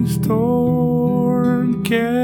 Brainstormcast.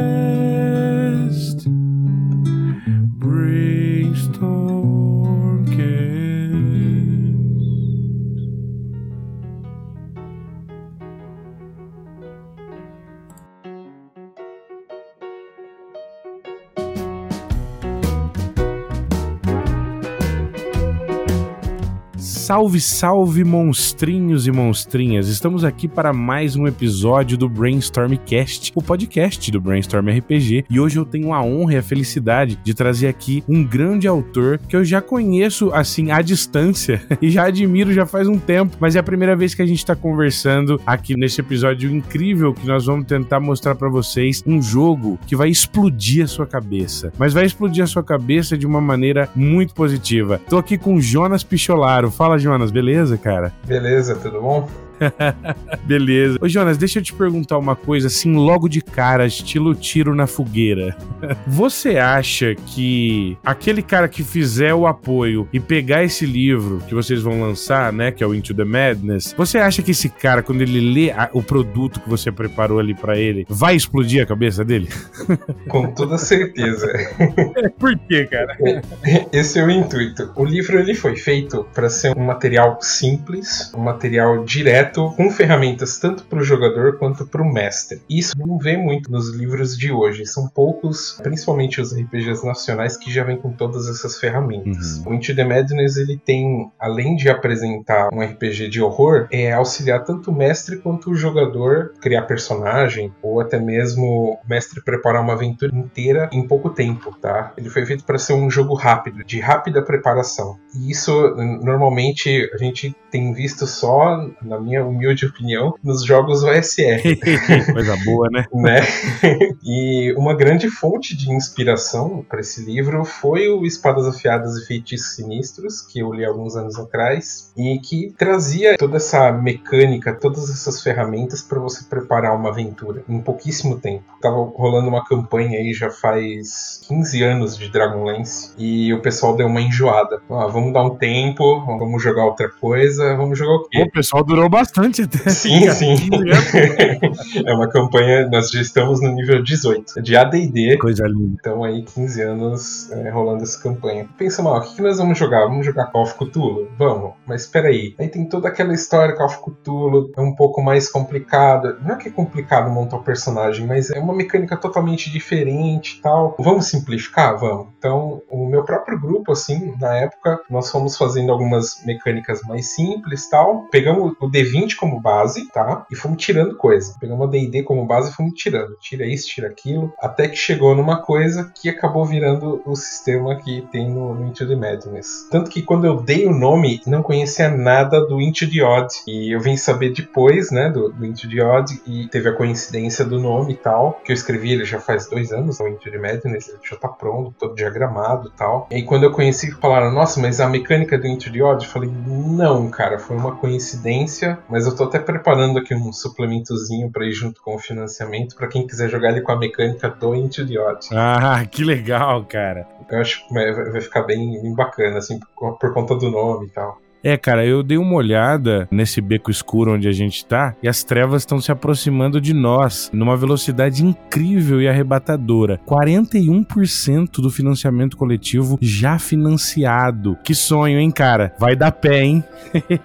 Salve, salve, monstrinhos e monstrinhas! Estamos aqui para mais um episódio do Brainstormcast, o podcast do Brainstorm RPG, e hoje eu tenho a honra e a felicidade de trazer aqui um grande autor que eu já conheço assim à distância e já admiro já faz um tempo, mas é a primeira vez que a gente está conversando aqui nesse episódio incrível que nós vamos tentar mostrar para vocês um jogo que vai explodir a sua cabeça, mas vai explodir a sua cabeça de uma maneira muito positiva. Tô aqui com Jonas Picholaro. Fala, Jonas, beleza, cara? Beleza, tudo bom? Beleza. Ô, Jonas, deixa eu te perguntar uma coisa, assim, logo de cara, estilo tiro na fogueira. Você acha que aquele cara que fizer o apoio e pegar esse livro que vocês vão lançar, né, que é o Into the Madness, você acha que esse cara, quando ele lê a, o produto que você preparou ali para ele, vai explodir a cabeça dele? Com toda certeza. Por quê, cara? Esse é o intuito. O livro ele foi feito para ser um material simples, um material direto direto com ferramentas tanto para o jogador quanto para o mestre. Isso não vê muito nos livros de hoje. São poucos, principalmente os RPGs nacionais, que já vêm com todas essas ferramentas. Uhum. O Into the Madness ele tem, além de apresentar um RPG de horror, é auxiliar tanto o mestre quanto o jogador criar personagem ou até mesmo o mestre preparar uma aventura inteira em pouco tempo, tá? Ele foi feito para ser um jogo rápido, de rápida preparação. E isso normalmente a gente tem visto só, na minha humilde opinião, nos jogos OSR. Coisa boa, né? né? E uma grande fonte de inspiração para esse livro foi o Espadas Afiadas e Feitiços Sinistros, que eu li alguns anos atrás, e que trazia toda essa mecânica, todas essas ferramentas para você preparar uma aventura em pouquíssimo tempo. Tava rolando uma campanha aí já faz 15 anos de Dragonlance e o pessoal deu uma enjoada. Ah, vamos dar um tempo, vamos jogar outra coisa, vamos jogar o quê? O pessoal durou bastante até. Sim, sim. é uma campanha, nós já estamos no nível 18 de AD&D. Coisa linda. Então aí 15 anos é, rolando essa campanha. Pensa mal, o que, que nós vamos jogar? Vamos jogar Call of Cthulhu? Vamos. Mas espera aí. Aí tem toda aquela história Call of Cthulhu, é um pouco mais complicado. Não é que é complicado montar o personagem, mas é uma mecânica totalmente diferente e tal. Vamos simplificar? Vamos. Então, o meu próprio grupo, assim, na época, nós fomos fazendo algumas mecânicas mais simples tal. Pegamos o D20 como base, tá? E fomos tirando coisa. Pegamos o D&D como base e fomos tirando. Tira isso, tira aquilo. Até que chegou numa coisa que acabou virando o sistema que tem no, no Into the Madness. Tanto que quando eu dei o nome, não conhecia nada do Into the Odd. E eu vim saber depois, né, do, do Into the Odd. E teve a coincidência do nome e tal. Que eu escrevi ele já faz dois anos, o Into the Madness. Ele já tá pronto, todo diagramado e tal. E quando eu conheci, falaram, nossa, mas a mecânica do Into the Odd? Eu falei, não, cara, foi uma coincidência, mas eu tô até preparando aqui um suplementozinho para ir junto com o financiamento para quem quiser jogar ele com a mecânica do Into the Odd. Ah, que legal, cara. Eu acho que vai ficar bem, bem bacana, assim, por, por conta do nome e tal. É, cara, eu dei uma olhada nesse beco escuro onde a gente tá e as trevas estão se aproximando de nós numa velocidade incrível e arrebatadora. 41% do financiamento coletivo já financiado. Que sonho, hein, cara? Vai dar pé, hein?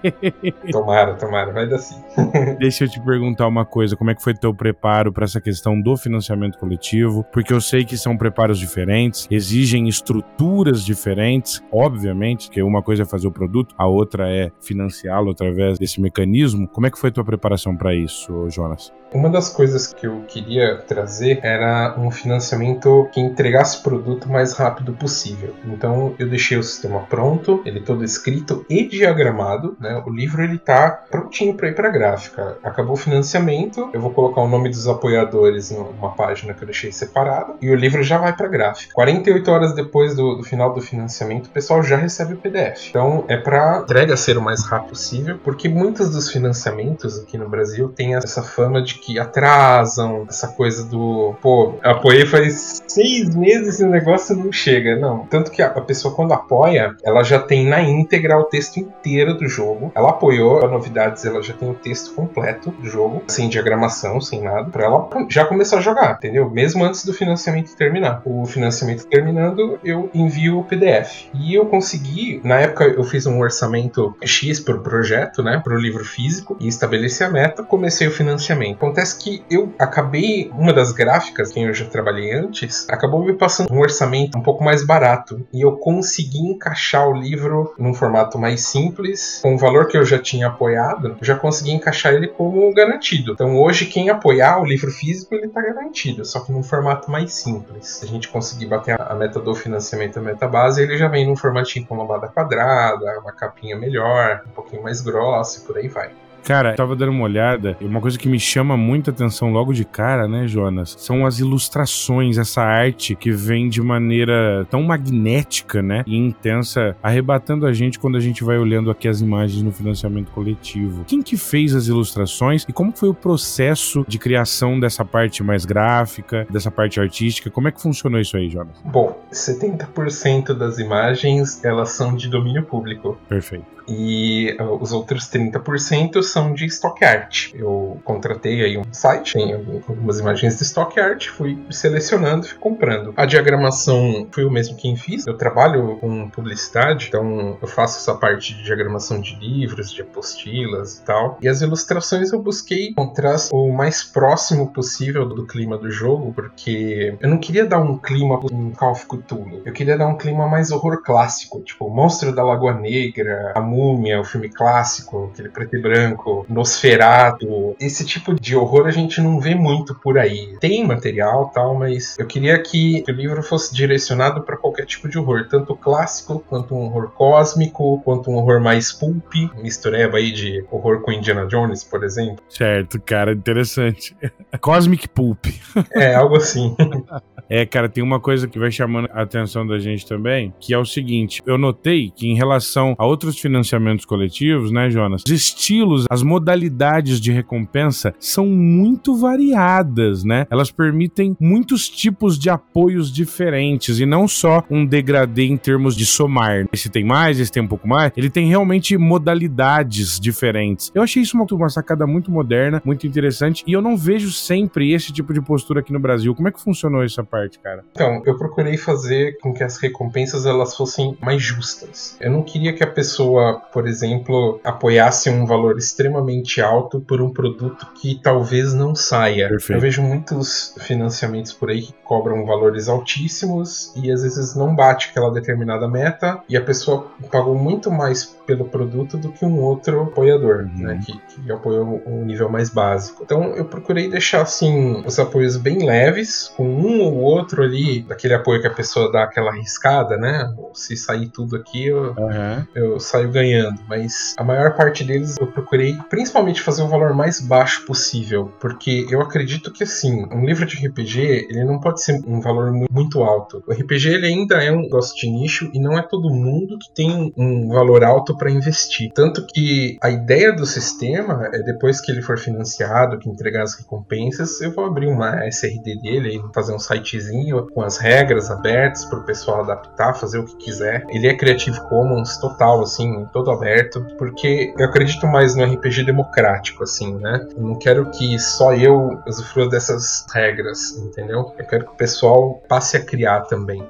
tomara, tomara, vai dar sim. Deixa eu te perguntar uma coisa, como é que foi teu preparo para essa questão do financiamento coletivo? Porque eu sei que são preparos diferentes, exigem estruturas diferentes, obviamente, que uma coisa é fazer o produto, a outra outra é financiá-lo através desse mecanismo. Como é que foi a tua preparação para isso, Jonas? Uma das coisas que eu queria trazer era um financiamento que entregasse o produto o mais rápido possível. Então eu deixei o sistema pronto, ele todo escrito e diagramado, né? O livro ele tá prontinho para ir para gráfica. Acabou o financiamento, eu vou colocar o nome dos apoiadores numa página que eu deixei separada e o livro já vai para gráfica. 48 horas depois do, do final do financiamento, o pessoal já recebe o PDF. Então é para entrega ser o mais rápido possível, porque muitos dos financiamentos aqui no Brasil têm essa fama de que atrasam, essa coisa do, pô, apoiei faz seis meses e o negócio não chega. Não. Tanto que a pessoa, quando apoia, ela já tem na íntegra o texto inteiro do jogo. Ela apoiou a novidades, ela já tem o texto completo do jogo, sem diagramação, sem nada, pra ela já começar a jogar, entendeu? Mesmo antes do financiamento terminar. O financiamento terminando, eu envio o PDF. E eu consegui, na época eu fiz um orçamento X pro projeto, né, pro livro físico, e estabeleci a meta, comecei o financiamento. Acontece que eu acabei, uma das gráficas, quem eu já trabalhei antes, acabou me passando um orçamento um pouco mais barato, e eu consegui encaixar o livro num formato mais simples, com o valor que eu já tinha apoiado, já consegui encaixar ele como garantido. Então hoje quem apoiar o livro físico, ele tá garantido, só que num formato mais simples. A gente conseguir bater a meta do financiamento, a meta base, ele já vem num formatinho com lombada quadrada, uma capinha melhor, um pouquinho mais grossa e por aí vai. Cara, eu tava dando uma olhada e uma coisa que me chama muita atenção logo de cara, né, Jonas? São as ilustrações, essa arte que vem de maneira tão magnética, né, e intensa, arrebatando a gente quando a gente vai olhando aqui as imagens no financiamento coletivo. Quem que fez as ilustrações e como foi o processo de criação dessa parte mais gráfica, dessa parte artística? Como é que funcionou isso aí, Jonas? Bom, 70% das imagens, elas são de domínio público. Perfeito. E uh, os outros 30% são de stock art. Eu contratei aí um site, tem algumas imagens de stock art, fui selecionando e fui comprando. A diagramação foi o mesmo quem fiz. Eu trabalho com publicidade, então eu faço essa parte de diagramação de livros, de apostilas e tal. E as ilustrações eu busquei encontrar o mais próximo possível do clima do jogo, porque eu não queria dar um clima um Call of Cthulhu. Eu queria dar um clima mais horror clássico, tipo o Monstro da Lagoa Negra, a Múmia, o filme clássico, aquele preto e branco, Nosferatu. Esse tipo de horror a gente não vê muito por aí. Tem material tal, mas eu queria que o livro fosse direcionado para qualquer tipo de horror, tanto clássico quanto um horror cósmico, quanto um horror mais pulp, mistureba aí de horror com Indiana Jones, por exemplo. Certo, cara, interessante. Cosmic Pulp. É, algo assim. É, cara, tem uma coisa que vai chamando a atenção da gente também, que é o seguinte: eu notei que em relação a outros financiamentos coletivos, né, Jonas, os estilos, as modalidades de recompensa são muito variadas, né? Elas permitem muitos tipos de apoios diferentes e não só um degradê em termos de somar. Esse tem mais, esse tem um pouco mais. Ele tem realmente modalidades diferentes. Eu achei isso uma, uma sacada muito moderna, muito interessante e eu não vejo sempre esse tipo de postura aqui no Brasil. Como é que funcionou essa parte, cara? Então, eu procurei fazer com que as recompensas elas fossem mais justas. Eu não queria que a pessoa, por exemplo, apoiasse um valor extremamente alto por um produto que talvez não saia. Perfeito. Eu vejo muitos financiamentos por aí que cobram valores altíssimos e às vezes não bate aquela determinada meta e a pessoa pagou muito mais pelo produto do que um outro apoiador, Uhum. né, que, que apoiou um nível mais básico. Então eu procurei deixar assim os apoios bem leves, com um ou outro ali daquele apoio que a pessoa dá aquela arriscada, né? Se sair tudo aqui, eu, Aham. eu saio ganhando. Mas a maior parte deles eu procurei principalmente fazer o valor mais baixo possível, porque eu acredito que assim, um livro de RPG ele não pode ser um valor mu- muito alto. O RPG ele ainda é um negócio de nicho e não é todo mundo que tem um valor alto para investir. Tanto que a ideia do sistema é depois que ele for financiado, que entregar as recompensas, eu vou abrir uma SRD dele, e fazer um sitezinho com as regras abertas para o pessoal adaptar, fazer o que quiser. Ele é Creative Commons total, assim, todo aberto, porque eu acredito mais no RPG democrático, assim, né? Eu não quero que só eu usufrua dessas regras, entendeu? Eu quero que o pessoal passe a criar também.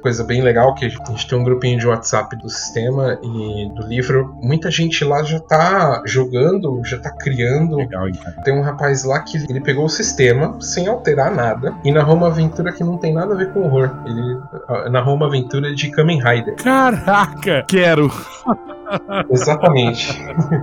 Coisa bem legal que a gente tem um grupinho de WhatsApp do sistema e do livro. Muita gente lá já tá jogando, já tá criando. Legal, cara. Tem um rapaz lá que ele pegou o sistema sem alterar nada e narrou uma aventura que não tem nada a ver com horror. Ele narrou uma aventura de Kamen Rider. Caraca! Quero! Exatamente.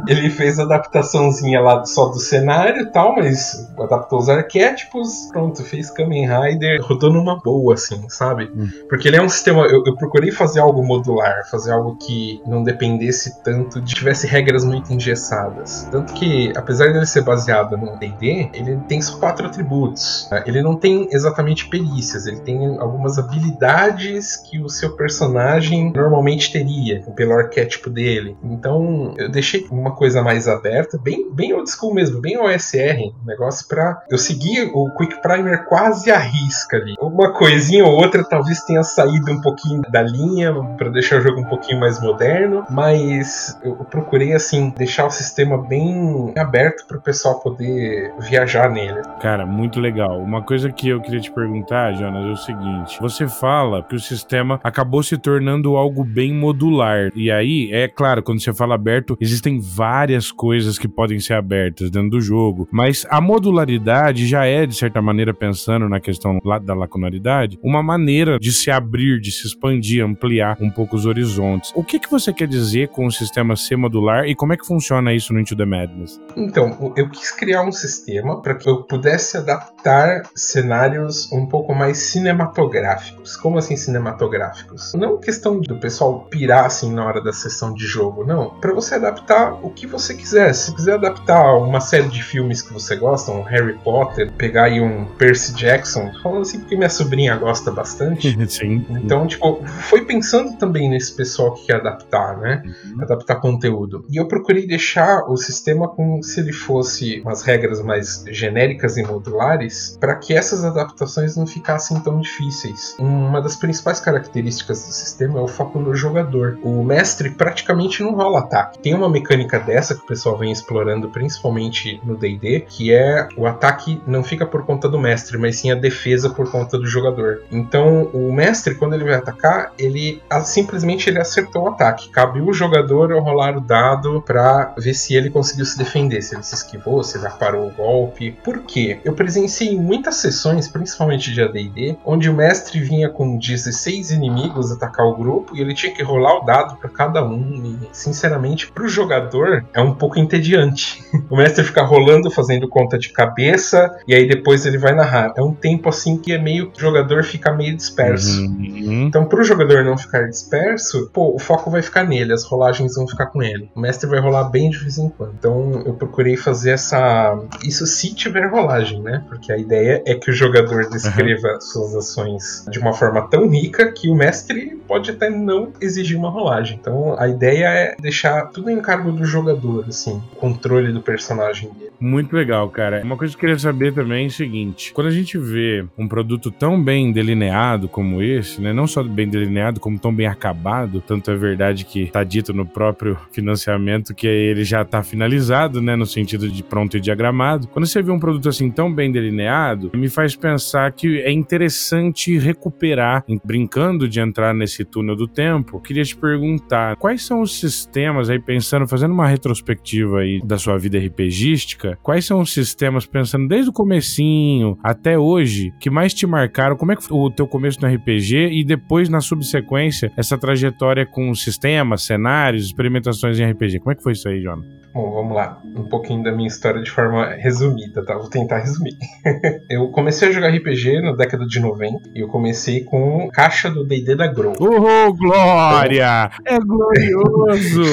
ele fez a adaptaçãozinha lá só do cenário e tal, mas adaptou os arquétipos, pronto, fez Kamen Rider, rodou numa boa, assim, sabe? Hum. Porque ele é um sistema. Eu, eu procurei fazer algo modular, fazer algo que não dependesse tanto de tivesse regras muito engessadas. Tanto que, apesar dele ser baseado no DD, ele tem só quatro atributos. né? Ele não tem exatamente perícias, ele tem algumas habilidades que o seu personagem normalmente teria, pelo arquétipo dele. Dele. Então eu deixei uma coisa mais aberta, bem, bem old school mesmo, bem OSR, negócio para eu seguir o Quick Primer quase à risca ali. Uma coisinha ou outra talvez tenha saído um pouquinho da linha para deixar o jogo um pouquinho mais moderno, mas eu procurei assim deixar o sistema bem aberto para o pessoal poder viajar nele. Cara, muito legal. Uma coisa que eu queria te perguntar, Jonas, é o seguinte: você fala que o sistema acabou se tornando algo bem modular. E aí, é claro, quando você fala aberto, existem várias coisas que podem ser abertas dentro do jogo, mas a modularidade já é, de certa maneira, pensando na questão da lacunaridade, uma maneira de se abrir, de se expandir, ampliar um pouco os horizontes. O que, que você quer dizer com o sistema ser modular e como é que funciona isso no Into the Madness? Então, eu quis criar um sistema para que eu pudesse adaptar cenários um pouco mais cinematográficos. Como assim cinematográficos? Não questão do pessoal pirar assim na hora da sessão de jogo, não. Para você adaptar o que você quiser. Se quiser adaptar uma série de filmes que você gosta, um Harry Potter, pegar aí um Percy Jackson, falando assim porque minha sobrinha gosta bastante. Sim. Então, tipo, foi pensando também nesse pessoal que quer adaptar, né? Uhum. Adaptar conteúdo. E eu procurei deixar o sistema como se ele fosse umas regras mais genéricas e modulares, para que essas adaptações não ficassem tão difíceis. Uma das principais características do sistema é o foco no jogador. O mestre praticamente não rola ataque. Tem uma mecânica dessa que o pessoal vem explorando principalmente no D&D, que é o ataque não fica por conta do mestre, mas sim a defesa por conta do jogador. Então, o mestre quando ele vai atacar, ele simplesmente ele acertou o ataque. Cabe o jogador rolar o dado para ver se ele conseguiu se defender, se ele se esquivou, se já parou o golpe. Por quê? Eu presenciei muitas sessões, principalmente de AD&D, onde o mestre vinha com 16 inimigos atacar o grupo e ele tinha que rolar o dado para cada um. Sinceramente, para o jogador é um pouco entediante. o mestre fica rolando, fazendo conta de cabeça e aí depois ele vai narrar. É um tempo assim que é meio que o jogador fica meio disperso. Uhum. Então, para o jogador não ficar disperso, pô, o foco vai ficar nele, as rolagens vão ficar com ele. O mestre vai rolar bem de vez em quando. Então, eu procurei fazer essa. Isso se tiver rolagem, né? Porque a ideia é que o jogador descreva uhum. suas ações de uma forma tão rica que o mestre pode até não exigir uma rolagem. Então, a ideia é deixar tudo em cargo do jogador, assim, controle do personagem dele. Muito legal, cara. Uma coisa que eu queria saber também é o seguinte: quando a gente vê um produto tão bem delineado como esse, né? Não só bem delineado, como tão bem acabado, tanto é verdade que tá dito no próprio financiamento que ele já tá finalizado, né? No sentido de pronto e diagramado. Quando você vê um produto assim tão bem delineado, me faz pensar que é interessante recuperar, brincando de entrar nesse túnel do tempo. Queria te perguntar quais são os sistemas aí, pensando, fazendo uma retrospectiva aí da sua vida RPGística quais são os sistemas, pensando desde o comecinho até hoje, que mais te marcaram? Como é que foi o teu começo no RPG e depois, na subsequência, essa trajetória com sistemas, cenários, experimentações em RPG? Como é que foi isso aí, Jona? Bom, vamos lá. Um pouquinho da minha história de forma resumida, tá? Vou tentar resumir. eu comecei a jogar RPG na década de 90 e eu comecei com caixa do D&D da Grow. Oh, glória! Então... É glorioso!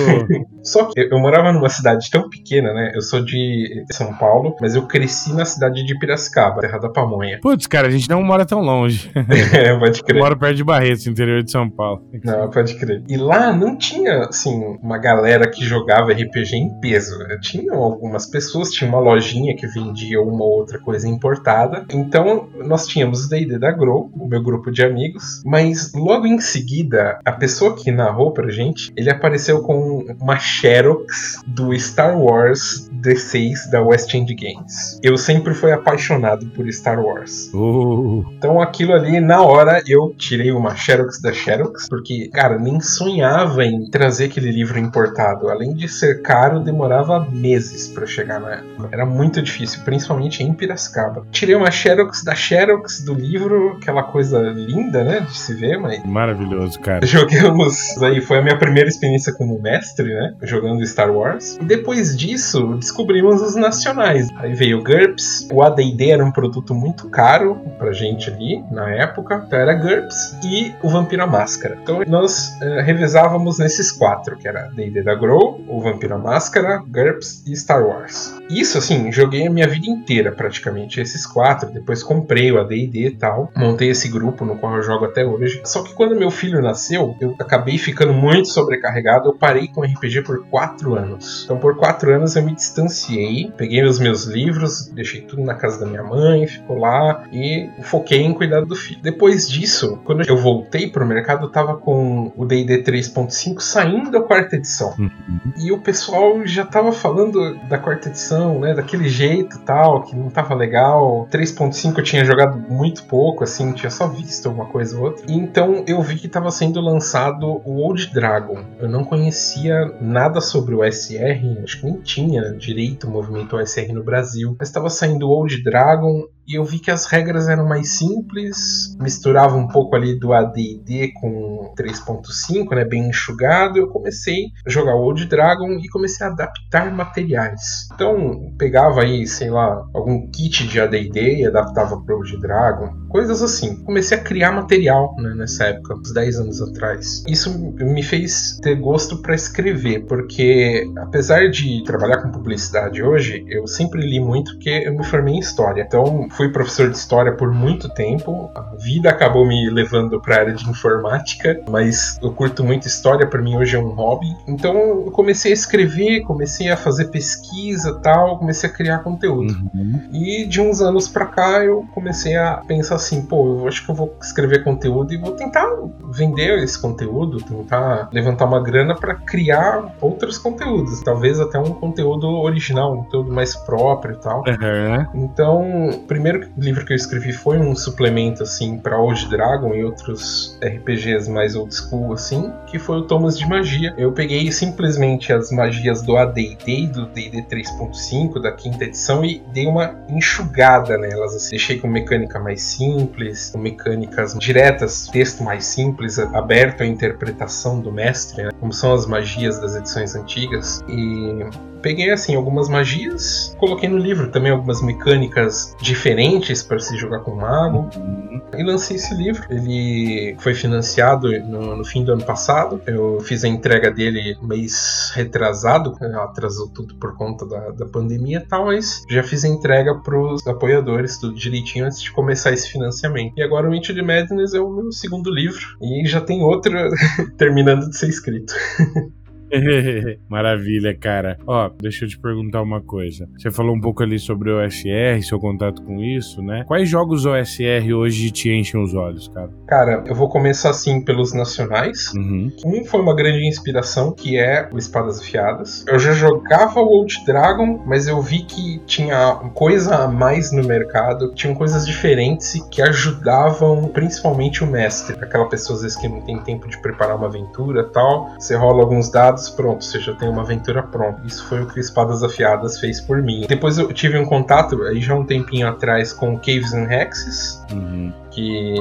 Só que eu morava numa cidade tão pequena, né? Eu sou de São Paulo, mas eu cresci na cidade de Piracicaba, terra da pamonha. Putz, cara, a gente não mora tão longe. é, pode crer. Eu moro perto de Barretos, interior de São Paulo. Não, pode crer. E lá não tinha, assim, uma galera que jogava RPG em peso. Tinham algumas pessoas, tinha uma lojinha que vendia uma ou outra coisa importada. Então, nós tínhamos o D&D da Grow, o meu grupo de amigos, mas logo em seguida, a pessoa que narrou pra gente, ele apareceu com uma Xerox do Star Wars D6 da West End Games. Eu sempre fui apaixonado por Star Wars. Uh. Então aquilo ali, na hora, eu tirei uma Xerox da Xerox, porque, cara, nem sonhava em trazer aquele livro importado. Além de ser caro, demorava meses para chegar na época. Era muito difícil, principalmente em Piracicaba. Tirei uma Xerox da Xerox do livro, aquela coisa linda, né, de se ver, mas... Maravilhoso, cara. Joguemos aí, foi a minha primeira experiência como mestre, né? Jogando Star Wars. E depois disso, descobrimos os nacionais. Aí veio o GURPS. O AD&D era um produto muito caro pra gente ali na época. Então era GURPS e o Vampiro Máscara. Então nós uh, revezávamos nesses quatro, que era D&D da Grow, o Vampiro Máscara, GURPS e Star Wars. Isso, assim, joguei a minha vida inteira praticamente, esses quatro. Depois comprei o AD&D e tal. Montei esse grupo no qual eu jogo até hoje. Só que quando meu filho nasceu, eu acabei ficando muito sobrecarregado. Eu parei com RPG por quatro anos. Então por quatro anos eu me distanciei, peguei os meus livros, deixei tudo na casa da minha mãe, ficou lá e foquei em cuidar do filho. Depois disso, quando eu voltei pro mercado, eu tava com o D&D 3.5 saindo da quarta edição. Uhum. E o pessoal já tava falando da quarta edição, né, daquele jeito tal, que não tava legal. 3.5 eu tinha jogado muito pouco, assim, tinha só visto uma coisa ou outra. E então eu vi que tava sendo lançado o Old Dragon. Eu não conhecia nada sobre o SR, acho que nem tinha direito o movimento OSR no Brasil. Mas estava saindo Old Dragon e eu vi que as regras eram mais simples, misturava um pouco ali do AD&D com 3.5, né, bem enxugado. Eu comecei a jogar Old Dragon e comecei a adaptar materiais. Então, pegava aí, sei lá, algum kit de AD&D e adaptava para Old Dragon, coisas assim. Comecei a criar material né, nessa época, uns 10 anos atrás. Isso me fez ter gosto para escrever, porque apesar de trabalhar com publicidade hoje, eu sempre li muito porque eu me formei em história. Então, fui professor de história por muito tempo. A vida acabou me levando para a área de informática, mas eu curto muito história, para mim hoje é um hobby. Então eu comecei a escrever, comecei a fazer pesquisa, tal, comecei a criar conteúdo. Uhum. E de uns anos para cá eu comecei a pensar assim, pô, eu acho que eu vou escrever conteúdo e vou tentar vender esse conteúdo, tentar levantar uma grana para criar outros conteúdos, talvez até um conteúdo original, um conteúdo mais próprio e tal. Uhum. Então, primeiro primeiro livro que eu escrevi foi um suplemento assim para Old Dragon e outros RPGs mais old school assim, que foi o Thomas de Magia. Eu peguei simplesmente as magias do AD&D do D&D 3.5 da quinta edição e dei uma enxugada nelas, assim. deixei com mecânica mais simples, com mecânicas diretas, texto mais simples, aberto à interpretação do mestre, né? como são as magias das edições antigas e peguei assim algumas magias, coloquei no livro também algumas mecânicas diferentes para se jogar com mago uhum. e lancei esse livro. Ele foi financiado no, no, fim do ano passado. Eu fiz a entrega dele mês retrasado, né, atrasou tudo por conta da, da pandemia e tal, mas já fiz a entrega para os apoiadores tudo direitinho antes de começar esse financiamento. E agora o Into the Madness é o meu segundo livro e já tem outro terminando de ser escrito. Maravilha, cara. Ó, deixa eu te perguntar uma coisa. Você falou um pouco ali sobre o OSR, seu contato com isso, né? Quais jogos OSR hoje te enchem os olhos, cara? Cara, eu vou começar assim pelos nacionais. Uhum. Um foi uma grande inspiração, que é o Espadas Afiadas. Eu já jogava o Old Dragon, mas eu vi que tinha coisa a mais no mercado, tinham coisas diferentes que ajudavam principalmente o mestre. Aquela pessoa às vezes que não tem tempo de preparar uma aventura tal. Você rola alguns dados pronto, você já tem uma aventura pronta. Isso foi o que Espadas Afiadas fez por mim. Depois eu tive um contato, aí já um tempinho atrás, com Caves and Hexes. Uhum que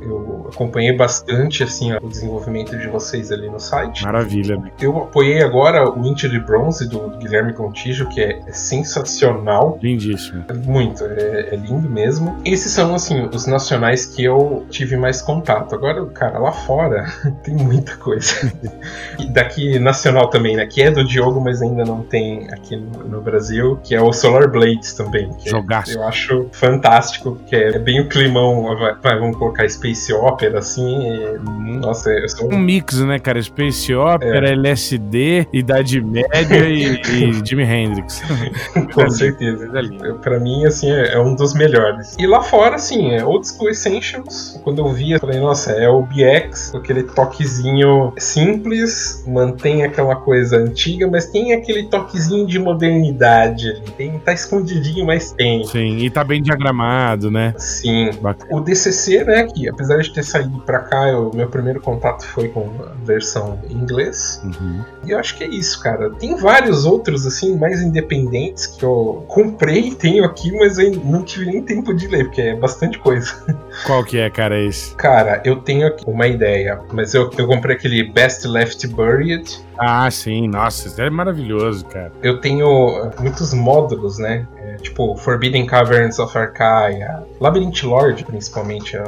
eu acompanhei bastante assim o desenvolvimento de vocês ali no site. Maravilha. Né? Eu apoiei agora o Inter de Bronze do Guilherme Contígio, que é, sensacional. Lindíssimo. Muito, é, é, lindo mesmo. Esses são assim os nacionais que eu tive mais contato. Agora, cara, lá fora tem muita coisa. e daqui nacional também, né? Que é do Diogo, mas ainda não tem aqui no, no Brasil, que é o Solar Blades também. Jogaço. Eu acho fantástico, que é bem o climão vai, vamos colocar Space Opera, assim. Nossa, eu sou... Um mix, né, cara? Space Opera, é. LSD, Idade Média e, e Jimi Hendrix. Com certeza. É pra mim, assim, é, é, um dos melhores. E lá fora, assim, é Old School Essentials. Quando eu vi, eu falei, nossa, é o BX, aquele toquezinho simples, mantém aquela coisa antiga, mas tem aquele toquezinho de modernidade ali. Tem, tá escondidinho, mas tem. Sim, e tá bem diagramado, né? Sim. Bacana. O DC DCC, né, que apesar de ter saído para cá, o meu primeiro contato foi com versão em inglês. Uhum. E eu acho que é isso, cara. Tem vários outros, assim, mais independentes que eu comprei e tenho aqui, mas eu não tive nem tempo de ler, porque é bastante coisa. Qual que é, cara, esse? Cara, eu tenho aqui uma ideia, mas eu, eu comprei aquele Best Left Buried. Ah, sim, nossa, isso é maravilhoso, cara. Eu tenho muitos módulos, né? É, tipo, Forbidden Caverns of Arcaia, Labyrinth Lord, principalmente, é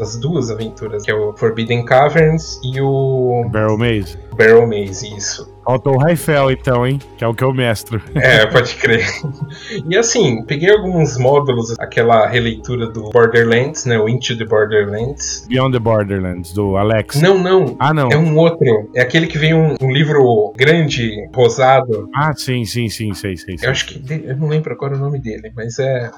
as duas aventuras, que é o Forbidden Caverns e o. Barrel Maze. Barrel Maze, isso. Faltou o Raifel, então, hein? Que é o que eu mestro. É, pode crer. e assim, peguei alguns módulos, aquela releitura do Borderlands, né? O Into the Borderlands. Beyond the Borderlands, do Alex. Não, não. Ah, não. É um outro. É aquele que vem um, um livro grande, rosado. Ah, sim, sim, sim, sei, sei. sei. Eu acho que. Eu não lembro agora o nome dele, mas é.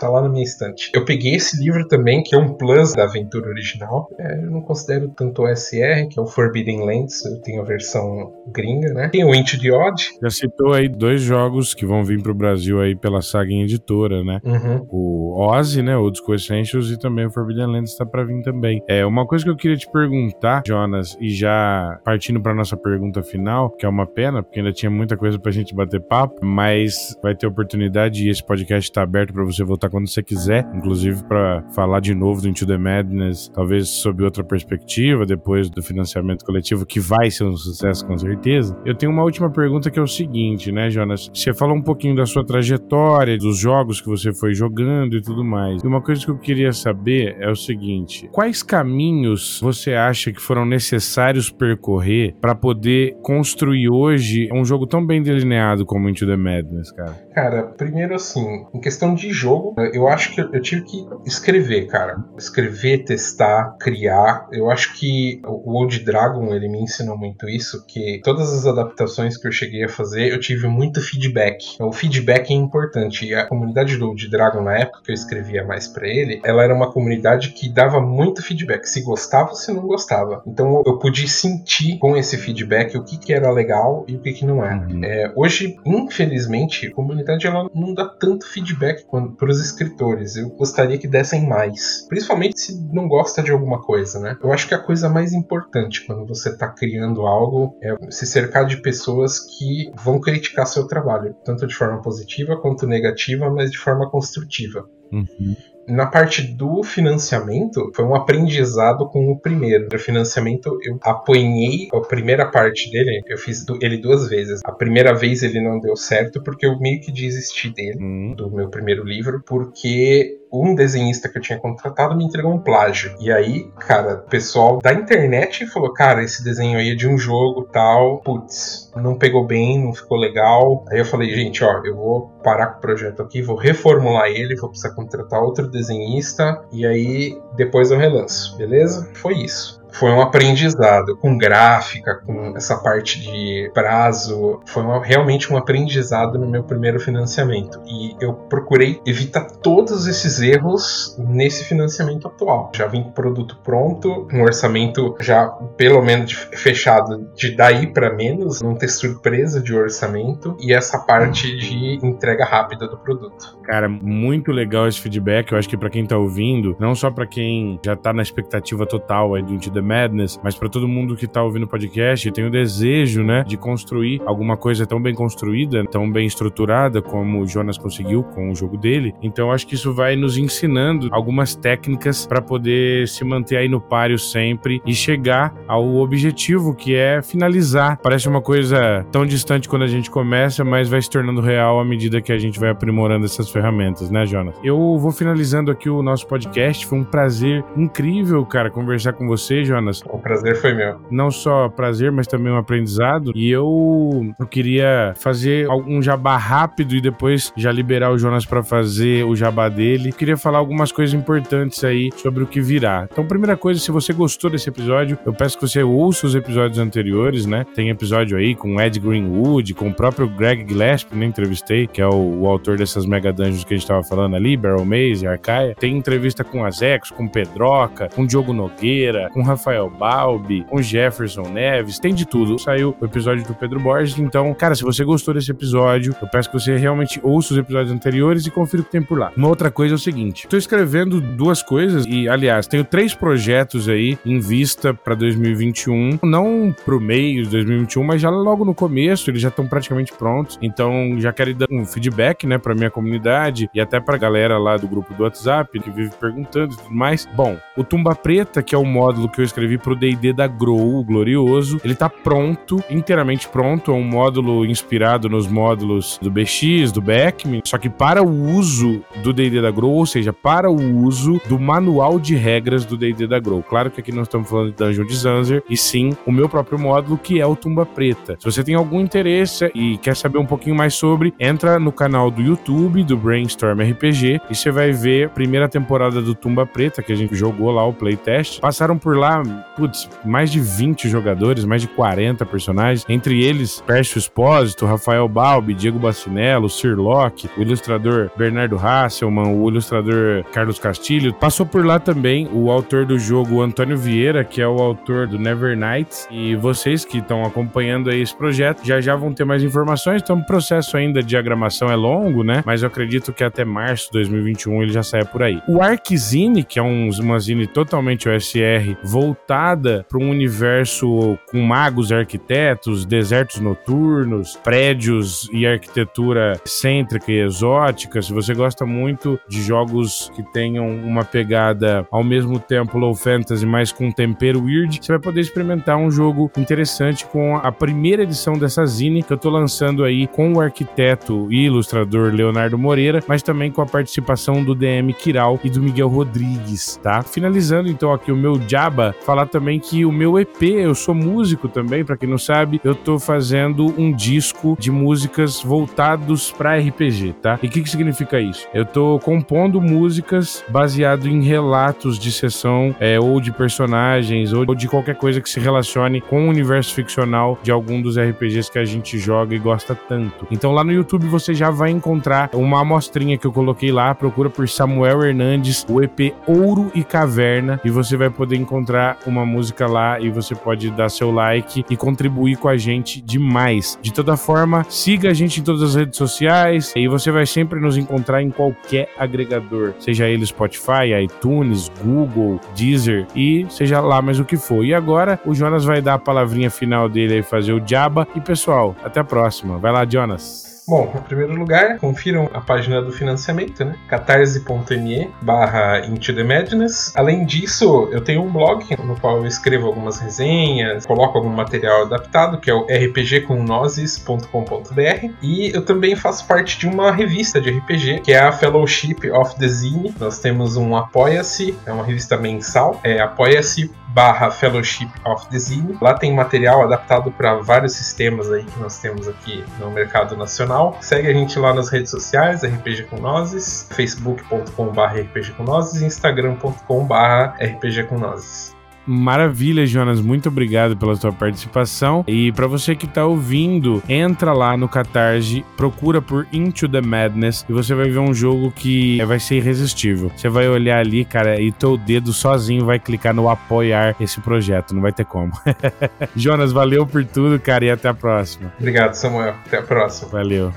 Tá lá na minha estante. Eu peguei esse livro também, que é um plus da aventura original. É, eu não considero tanto o SR, que é o Forbidden Lands. Eu tenho a versão gringa né? Tem o Into the Odd. Já citou aí dois jogos que vão vir pro Brasil aí pela Saga Editora, né? Uhum. O Ozzy, né? O Disco Essentials e também o Forbidden Lands está para vir também. É, uma coisa que eu queria te perguntar, Jonas, e já partindo para nossa pergunta final, que é uma pena, porque ainda tinha muita coisa pra gente bater papo, mas vai ter oportunidade e esse podcast está aberto para você voltar quando você quiser, inclusive para falar de novo do Into the Madness, talvez sob outra perspectiva, depois do financiamento coletivo, que vai ser um sucesso com certeza. Eu tenho uma última pergunta que é o seguinte, né, Jonas? Você falou um pouquinho da sua trajetória, dos jogos que você foi jogando e tudo mais. E uma coisa que eu queria saber é o seguinte: quais caminhos você acha que foram necessários percorrer para poder construir hoje um jogo tão bem delineado como Into the Madness, cara? Cara, primeiro assim, em questão de jogo, eu acho que eu tive que escrever, cara. Escrever, testar, criar. Eu acho que o Old Dragon, ele me ensinou muito isso, que todas as adaptações que eu cheguei a fazer, eu tive muito feedback. O feedback é importante. E a comunidade do Old Dragon, na época que eu escrevia mais para ele, ela era uma comunidade que dava muito feedback. Se gostava ou se não gostava. Então eu pude sentir com esse feedback o que, que era legal e o que, que não era. Uhum. É, hoje, infelizmente, a comunidade ela não dá tanto feedback para os escritores. Eu gostaria que dessem mais. Principalmente se não gosta de alguma coisa, né? Eu acho que a coisa mais importante quando você está criando algo é se cercar de pessoas que vão criticar seu trabalho, tanto de forma positiva quanto negativa, mas de forma construtiva. Uhum na parte do financiamento, foi um aprendizado com o primeiro. O financiamento, eu apanhei a primeira parte dele, eu fiz ele duas vezes. A primeira vez ele não deu certo porque eu meio que desisti dele, uhum. do meu primeiro livro, porque um desenhista que eu tinha contratado me entregou um plágio. E aí, cara, o pessoal da internet falou: Cara, esse desenho aí é de um jogo tal. Putz, não pegou bem, não ficou legal. Aí eu falei: Gente, ó, eu vou parar com o projeto aqui, vou reformular ele, vou precisar contratar outro desenhista. E aí depois eu relanço, beleza? Foi isso foi um aprendizado com gráfica, com essa parte de prazo. Foi uma, realmente um aprendizado no meu primeiro financiamento. E eu procurei evitar todos esses erros nesse financiamento atual. Já vim com o produto pronto, um orçamento já pelo menos fechado de daí para menos, não ter surpresa de orçamento e essa parte de entrega rápida do produto. Cara, muito legal esse feedback. Eu acho que para quem tá ouvindo, não só para quem já tá na expectativa total aí do the Madness, mas para todo mundo que tá ouvindo o podcast tem o desejo, né, de construir alguma coisa tão bem construída, tão bem estruturada como o Jonas conseguiu com o jogo dele. Então acho que isso vai nos ensinando algumas técnicas para poder se manter aí no páreo sempre e chegar ao objetivo que é finalizar. Parece uma coisa tão distante quando a gente começa, mas vai se tornando real à medida que a gente vai aprimorando essas ferramentas, né, Jonas? Eu vou finalizando aqui o nosso podcast. Foi um prazer incrível, cara, conversar com você, Jonas. O prazer foi meu. Não só prazer, mas também um aprendizado. E eu, eu queria fazer um jabá rápido e depois já liberar o Jonas para fazer o jabá dele. Eu queria falar algumas coisas importantes aí sobre o que virá. Então, primeira coisa, se você gostou desse episódio, eu peço que você ouça os episódios anteriores, né? Tem episódio aí com Ed Greenwood, com o próprio Greg Gillespie, né? Entrevistei, que é o, o autor dessas Mega Dungeons que a gente tava falando ali, Barrel Maze, Arcaia. Tem entrevista com Azex, com Pedroca, com Diogo Nogueira, com Rafael Rafael Balbi, com Jefferson Neves, tem de tudo. Saiu o episódio do Pedro Borges, então, cara, se você gostou desse episódio, eu peço que você realmente ouça os episódios anteriores e confira o que tem por lá. Uma outra coisa é o seguinte, tô escrevendo duas coisas e, aliás, tenho três projetos aí em vista para 2021, não pro meio de 2021, mas já logo no começo, eles já estão praticamente prontos, então já quero dar um feedback, né, pra minha comunidade e até pra galera lá do grupo do WhatsApp que vive perguntando e tudo mais. Bom, o Tumba Preta, que é o módulo que eu escrevi pro D&D da Grow, o glorioso, ele tá pronto, inteiramente pronto, é um módulo inspirado nos módulos do BX, do Beckman, só que para o uso do D&D da Grow, ou seja, para o uso do manual de regras do D&D da Grow. Claro que aqui não estamos falando de Dungeon de Zanzer, e sim o meu próprio módulo, que é o Tumba Preta. Se você tem algum interesse e quer saber um pouquinho mais sobre, entra no canal do YouTube do Brainstorm RPG e você vai ver a primeira temporada do Tumba Preta, que a gente jogou lá o playtest. Passaram por lá, putz, mais de 20 jogadores, mais de 40 personagens, entre eles Pércio Espósito, Rafael Balbi, Diego Bacinello, Sir Locke, o ilustrador Bernardo Hasselman, o ilustrador Carlos Castilho. Passou por lá também o autor do jogo Antônio Vieira, que é o autor do Never Nights. E vocês que estão acompanhando aí esse projeto já já vão ter mais informações. Então, o processo ainda de diagramação é longo, né? Mas eu acredito que até março de 2021 ele já saia por aí. O Arczine, que é um, uma zine totalmente OSR, voltada para um universo com magos e arquitetos, desertos noturnos, prédios e arquitetura cêntrica e exótica. Se você gosta muito de jogos que tenham uma pegada ao mesmo tempo low fantasy, mas com tempero weird, você vai poder experimentar um jogo interessante com a primeira edição dessa zine que eu tô lançando aí com o arquiteto e ilustrador Leonardo Moreira, mas também com a participação do DM Kiral e do Miguel Rodrigues, tá? Finalizando então aqui o meu Jabba, falar também que o meu EP, eu sou músico também, para quem não sabe, eu tô fazendo um disco de músicas voltados para RPG, tá? E o que, que significa isso? Eu tô compondo músicas baseado em relatos de sessão é, ou de personagens ou de qualquer coisa que se relacione com o universo ficcional de algum dos RPGs que a gente joga e gosta tanto. Então lá no YouTube você já vai encontrar uma amostrinha que eu coloquei lá, procura por Samuel Hernandes, o EP Ouro e Caverna, e você vai poder encontrar uma música lá e você pode dar seu like e contribuir com a gente demais. De toda forma, siga a gente em todas as redes sociais e você vai sempre nos encontrar em qualquer agregador, seja ele Spotify, iTunes, Google, Deezer e seja lá mais o que for. E agora o Jonas vai dar a palavrinha final dele aí, fazer o Jabba. E pessoal, até a próxima. Vai lá, Jonas. Bom, em primeiro lugar, confiram a página do financiamento, né? catarse.me barra Into the Madness. Além disso, eu tenho um blog no qual eu escrevo algumas resenhas, coloco algum material adaptado, que é o rpgcomnozes.com.br. E eu também faço parte de uma revista de RPG, que é a Fellowship of the Zine. Nós temos um Apoia-se, é uma revista mensal, é apoia-se barra Fellowship of Zine. Lá tem material adaptado para vários sistemas aí que nós temos aqui no mercado nacional. Segue a gente lá nas redes sociais, RPG com Nozes, facebook.com.br RPG com e instagram.com.br RPG com. Maravilha, Jonas. Muito obrigado pela sua participação. E para você que tá ouvindo, entra lá no Catarse, procura por Into the Madness e você vai ver um jogo que vai ser irresistível. Você vai olhar ali, cara, e teu dedo sozinho vai clicar no apoiar esse projeto. Não vai ter como. Jonas, valeu por tudo, cara, e até a próxima. Obrigado, Samuel. Até a próxima. Valeu.